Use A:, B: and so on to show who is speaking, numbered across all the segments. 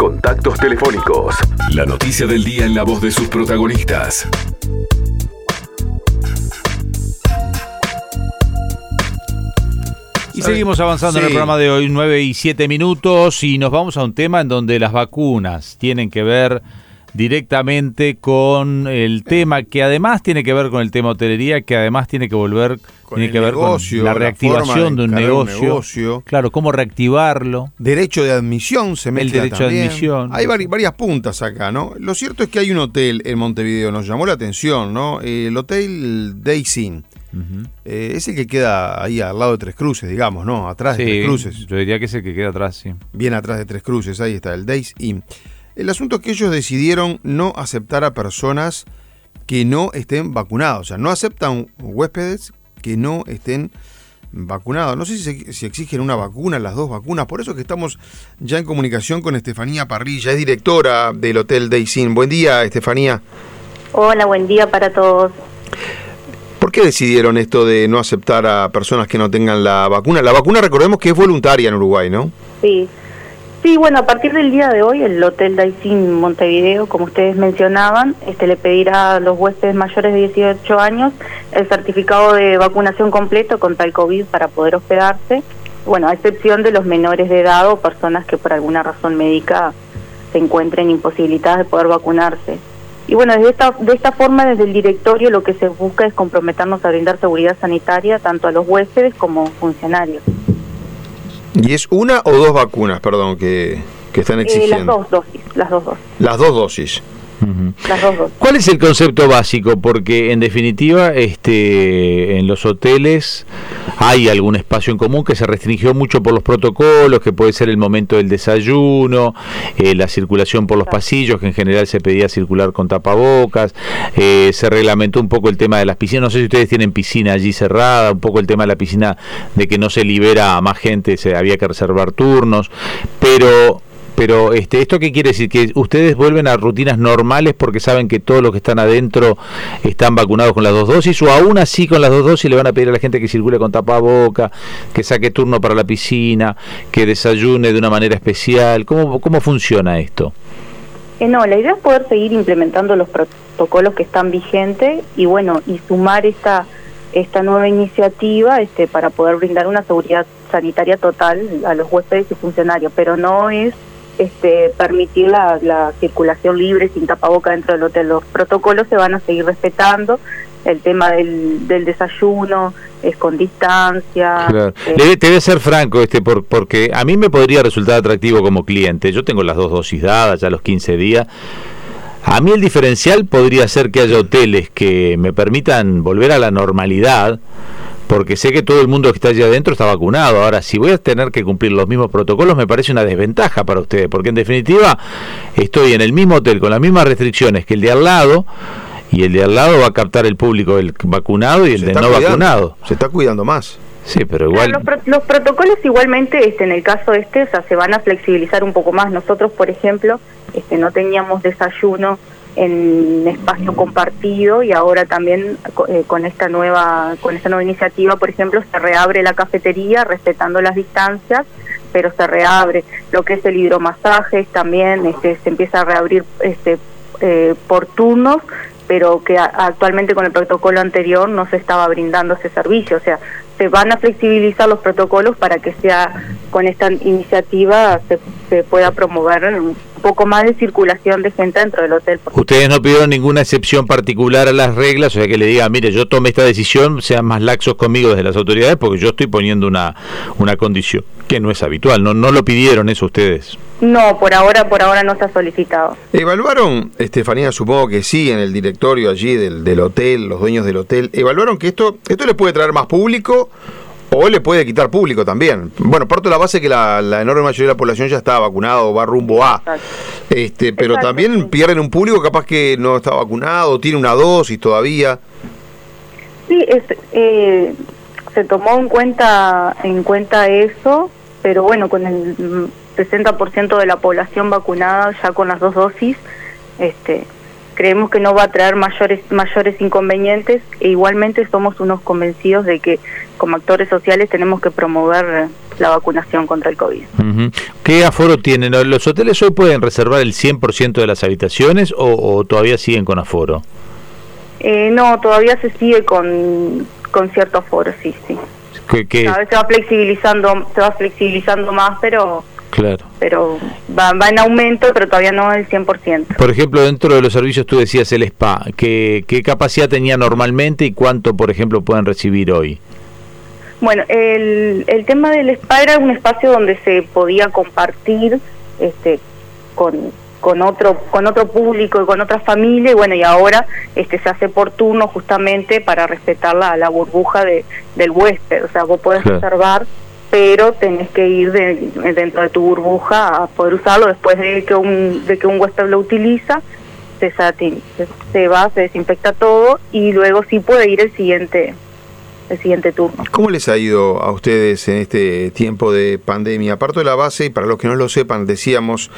A: Contactos telefónicos. La noticia del día en la voz de sus protagonistas.
B: Y seguimos avanzando en el programa de hoy, 9 y 7 minutos, y nos vamos a un tema en donde las vacunas tienen que ver directamente con el tema que además tiene que ver con el tema hotelería, que además tiene que volver,
C: Con
B: tiene
C: el
B: que ver
C: negocio,
B: con la reactivación
C: de
B: de un negocio. Claro, cómo reactivarlo.
C: Derecho de admisión se mezcla
B: derecho de
C: también.
B: admisión.
C: Hay vari- varias puntas acá, ¿no? Lo cierto es que hay un hotel en Montevideo, nos llamó la atención, ¿no? El Hotel Daisy. Eh, es el que queda ahí al lado de Tres Cruces, digamos, ¿no? Atrás de Tres Cruces.
B: yo diría que es el que queda atrás, sí.
C: Bien atrás de Tres Cruces, ahí está, el Days Inn. El asunto es que ellos decidieron no aceptar a personas que no estén vacunados. O sea, no aceptan huéspedes que no estén vacunados. No sé si, se- si exigen una vacuna, las dos vacunas. Por eso que estamos ya en comunicación con Estefanía Parrilla, es directora del Hotel Days Inn. Buen día, Estefanía.
D: Hola, buen día para todos.
C: ¿Por qué decidieron esto de no aceptar a personas que no tengan la vacuna? La vacuna, recordemos que es voluntaria en Uruguay, ¿no?
D: Sí. Sí, bueno, a partir del día de hoy, el Hotel Daicin Montevideo, como ustedes mencionaban, este le pedirá a los huéspedes mayores de 18 años el certificado de vacunación completo contra el COVID para poder hospedarse, bueno, a excepción de los menores de edad o personas que por alguna razón médica se encuentren imposibilitadas de poder vacunarse. Y bueno, desde esta, de esta forma, desde el directorio lo que se busca es comprometernos a brindar seguridad sanitaria tanto a los huéspedes como funcionarios.
C: Y es una o dos vacunas, perdón, que, que están
D: Eh,
C: exigiendo.
D: las dos dosis, las dos dosis,
C: Las dos dosis.
D: Las dos dosis.
B: ¿Cuál es el concepto básico? Porque en definitiva, este, en los hoteles hay algún espacio en común que se restringió mucho por los protocolos, que puede ser el momento del desayuno, eh, la circulación por los pasillos, que en general se pedía circular con tapabocas, eh, se reglamentó un poco el tema de las piscinas, no sé si ustedes tienen piscina allí cerrada, un poco el tema de la piscina de que no se libera a más gente, se había que reservar turnos, pero pero este, ¿esto qué quiere decir? ¿Que ustedes vuelven a rutinas normales porque saben que todos los que están adentro están vacunados con las dos dosis? ¿O aún así con las dos dosis le van a pedir a la gente que circule con tapaboca, que saque turno para la piscina, que desayune de una manera especial? ¿Cómo, cómo funciona esto?
D: Eh, no, la idea es poder seguir implementando los protocolos que están vigentes y bueno, y sumar esta esta nueva iniciativa este para poder brindar una seguridad sanitaria total a los huéspedes y funcionarios, pero no es este permitir la, la circulación libre sin tapaboca dentro del hotel. Los protocolos se van a seguir respetando. El tema del, del desayuno es con distancia.
B: Claro.
D: eh,
B: Debe, debe ser franco, este, por, porque a mí me podría resultar atractivo como cliente. Yo tengo las dos dosis dadas, ya a los 15 días. A mí el diferencial podría ser que haya hoteles que me permitan volver a la normalidad, porque sé que todo el mundo que está allí adentro está vacunado. Ahora, si voy a tener que cumplir los mismos protocolos, me parece una desventaja para ustedes, porque en definitiva estoy en el mismo hotel con las mismas restricciones que el de al lado, y el de al lado va a captar el público el vacunado y el de no
C: cuidando,
B: vacunado.
C: Se está cuidando más.
B: Sí, pero
D: Claro,
B: igual...
D: los, pro- los protocolos igualmente, este, en el caso este, o sea, se van a flexibilizar un poco más. Nosotros, por ejemplo, este, no teníamos desayuno en espacio compartido y ahora también eh, con esta nueva con esta nueva iniciativa, por ejemplo, se reabre la cafetería respetando las distancias, pero se reabre lo que es el hidromasaje también, este, se empieza a reabrir este eh, por turnos pero que actualmente con el protocolo anterior no se estaba brindando ese servicio. O sea, se van a flexibilizar los protocolos para que sea con esta iniciativa se, se pueda promover poco más de circulación de gente dentro del hotel.
B: Ustedes no pidieron ninguna excepción particular a las reglas, o sea que le digan, mire, yo tomé esta decisión, sean más laxos conmigo desde las autoridades, porque yo estoy poniendo una, una condición que no es habitual, no, no lo pidieron eso ustedes.
D: No, por ahora, por ahora no se ha solicitado.
C: ¿Evaluaron, Estefanía, supongo que sí, en el directorio allí del, del hotel, los dueños del hotel, evaluaron que esto, esto le puede traer más público o le puede quitar público también? Bueno, parto de la base que la, la enorme mayoría de la población ya está vacunada o va rumbo a.
D: Exacto.
C: Este, pero
D: Exacto,
C: también
D: sí.
C: pierden un público capaz que no está vacunado, tiene una dosis todavía.
D: Sí, es, eh, se tomó en cuenta en cuenta eso, pero bueno, con el mm, 60% de la población vacunada ya con las dos dosis, este, creemos que no va a traer mayores mayores inconvenientes e igualmente somos unos convencidos de que como actores sociales tenemos que promover la vacunación contra el COVID.
B: ¿Qué aforo tienen? ¿Los hoteles hoy pueden reservar el 100% de las habitaciones o, o todavía siguen con aforo?
D: Eh, no, todavía se sigue con, con cierto aforo, sí, sí.
B: ¿Qué, qué-
D: Cada vez se va flexibilizando, se va flexibilizando más, pero
B: Claro.
D: pero va, va en aumento, pero todavía no el 100%.
B: Por ejemplo, dentro de los servicios tú decías el spa, ¿qué, qué capacidad tenía normalmente y cuánto, por ejemplo, pueden recibir hoy?
D: Bueno, el, el tema del spa era un espacio donde se podía compartir este con, con otro con otro público y con otra familia y bueno y ahora este se hace por turno justamente para respetar la, la burbuja de, del huésped o sea vos podés
B: Claro.
D: reservar pero tenés que ir de- dentro de tu burbuja a poder usarlo. Después de que un de que un huésped lo utiliza se, se, se va se desinfecta todo y luego sí puede ir el siguiente el siguiente turno
C: ¿Cómo les ha ido a ustedes en este tiempo de pandemia? Parto de la base, y para los que no lo sepan, decíamos,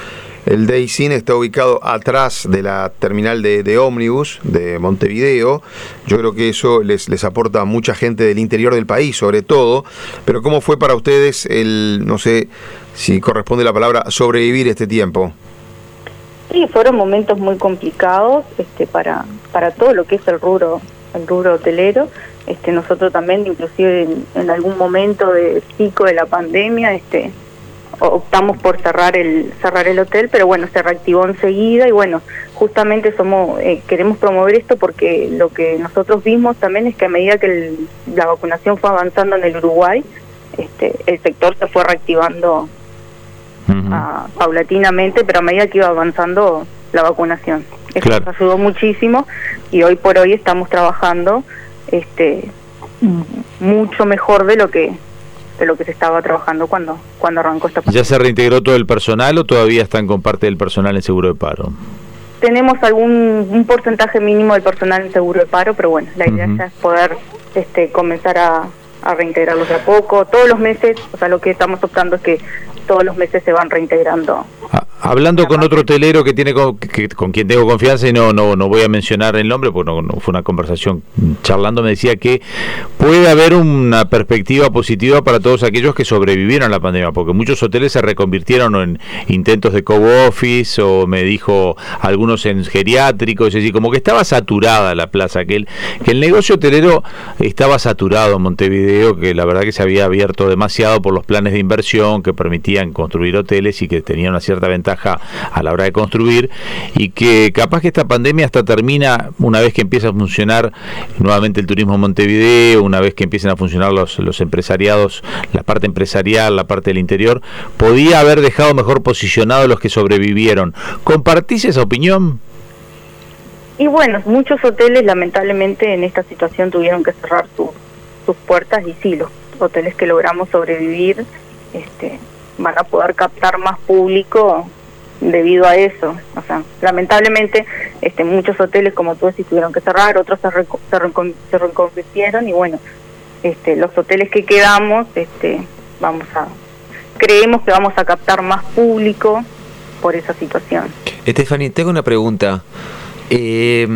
C: el Daysin está ubicado atrás de la terminal de, de ómnibus de Montevideo. Yo creo que eso les, les aporta a mucha gente del interior del país, sobre todo. Pero ¿cómo fue para ustedes el, no sé si corresponde la palabra, sobrevivir este tiempo?
D: Sí, fueron momentos muy complicados este, para, para todo lo que es el rubro, el rubro hotelero. Este, nosotros también, inclusive en, en algún momento de pico de la pandemia, este, optamos por cerrar el cerrar el hotel, pero bueno, se reactivó enseguida y bueno, justamente somos eh, queremos promover esto porque lo que nosotros vimos también es que a medida que el- la vacunación fue avanzando en el Uruguay, este, el sector se fue reactivando ah, paulatinamente, pero a medida que iba avanzando la vacunación. Eso
B: Claro.
D: nos ayudó muchísimo y hoy por hoy estamos trabajando este mucho mejor de lo que de lo que se estaba trabajando cuando cuando arrancó esta pandemia.
B: ¿Ya se reintegró todo el personal o todavía están con parte del personal en seguro de paro?
D: Tenemos algún un porcentaje mínimo del personal en seguro de paro, pero bueno, la idea ya es poder este comenzar a, a reintegrarlos de a poco. Todos los meses, o sea, lo que estamos optando es que todos los meses se van reintegrando
B: Ah, Hablando con otro hotelero que tiene con, que- con quien tengo confianza y no no no voy a mencionar el nombre porque no, no fue una conversación charlando me decía que puede haber una perspectiva positiva para todos aquellos que sobrevivieron a la pandemia porque muchos hoteles se reconvirtieron en intentos de co-office o me dijo algunos en geriátricos es decir como que estaba saturada la plaza que el que el negocio hotelero estaba saturado en Montevideo que la verdad que se había abierto demasiado por los planes de inversión que permitían construir hoteles y que tenían una cierta ventaja a la hora de construir y que capaz que esta pandemia hasta termina una vez que empieza a funcionar nuevamente el turismo en Montevideo, una vez que empiecen a funcionar los, los empresariados, la parte empresarial, la parte del interior, podía haber dejado mejor posicionados los que sobrevivieron. ¿Compartís esa opinión?
D: Y bueno, muchos hoteles lamentablemente en esta situación tuvieron que cerrar su- sus puertas y sí, los hoteles que logramos sobrevivir este, van a poder captar más público debido a eso. O sea, lamentablemente este, muchos hoteles, como tú decís, tuvieron que cerrar, otros se, reco- se, recon- se reconvirtieron y bueno, este, los hoteles que quedamos, este, vamos a, creemos que vamos a captar más público por esa situación.
E: Estefany, tengo una pregunta. Eh,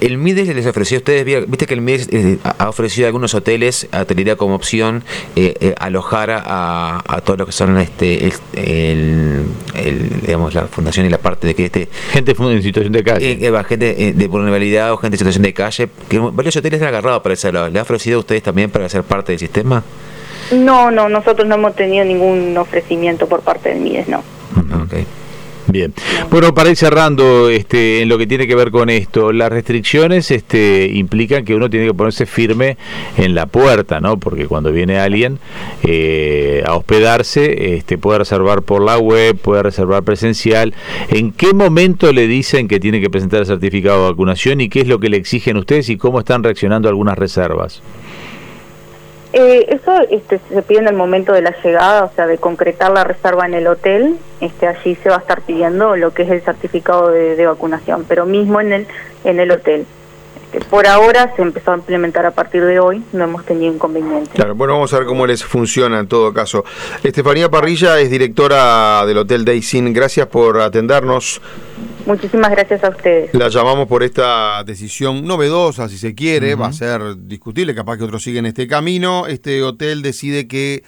E: el MIDES les ofreció a ustedes, vi- viste que el MIDES eh, ha ofrecido a algunos hoteles a hotelería como opción eh, eh, alojar a, a todo lo que son este el, el- el, digamos la fundación y la parte de que este
B: Gente en situación de calle.
E: eh, eh, va, gente eh, de vulnerabilidad o gente en situación de calle, que varios hoteles han agarrado para ese lado. ¿Le ha ofrecido a ustedes también para ser parte del sistema?
D: No, no, nosotros no hemos tenido ningún ofrecimiento por parte del MIDES, no.
E: Ok.
B: Bien. Bueno, para ir cerrando este, en lo que tiene que ver con esto, las restricciones este, implican que uno tiene que ponerse firme en la puerta, ¿no? Porque cuando viene alguien eh, a hospedarse, este, puede reservar por la web, puede reservar presencial. ¿En qué momento le dicen que tiene que presentar el certificado de vacunación y qué es lo que le exigen ustedes y cómo están reaccionando algunas reservas?
D: Eh, eso este, se pide en el momento de la llegada, o sea, de concretar la reserva en el hotel. Este, allí se va a estar pidiendo lo que es el certificado de, de vacunación, pero mismo en el en el hotel. Este, por ahora se empezó a implementar a partir de hoy, no hemos tenido inconvenientes.
C: Claro, bueno, vamos a ver cómo les funciona en todo caso. Estefanía Parrilla es directora del Hotel Daysin. Gracias por atendernos.
D: Muchísimas gracias a ustedes.
C: La llamamos por esta decisión novedosa, si se quiere, va a ser discutible, capaz que otros siguen este camino. Este hotel decide que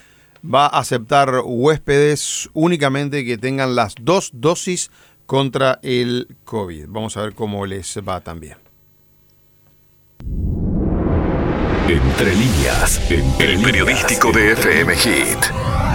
C: va a aceptar huéspedes únicamente que tengan las dos dosis contra el COVID. Vamos a ver cómo les va también.
A: Entre líneas, entre el periodístico de FM Hit.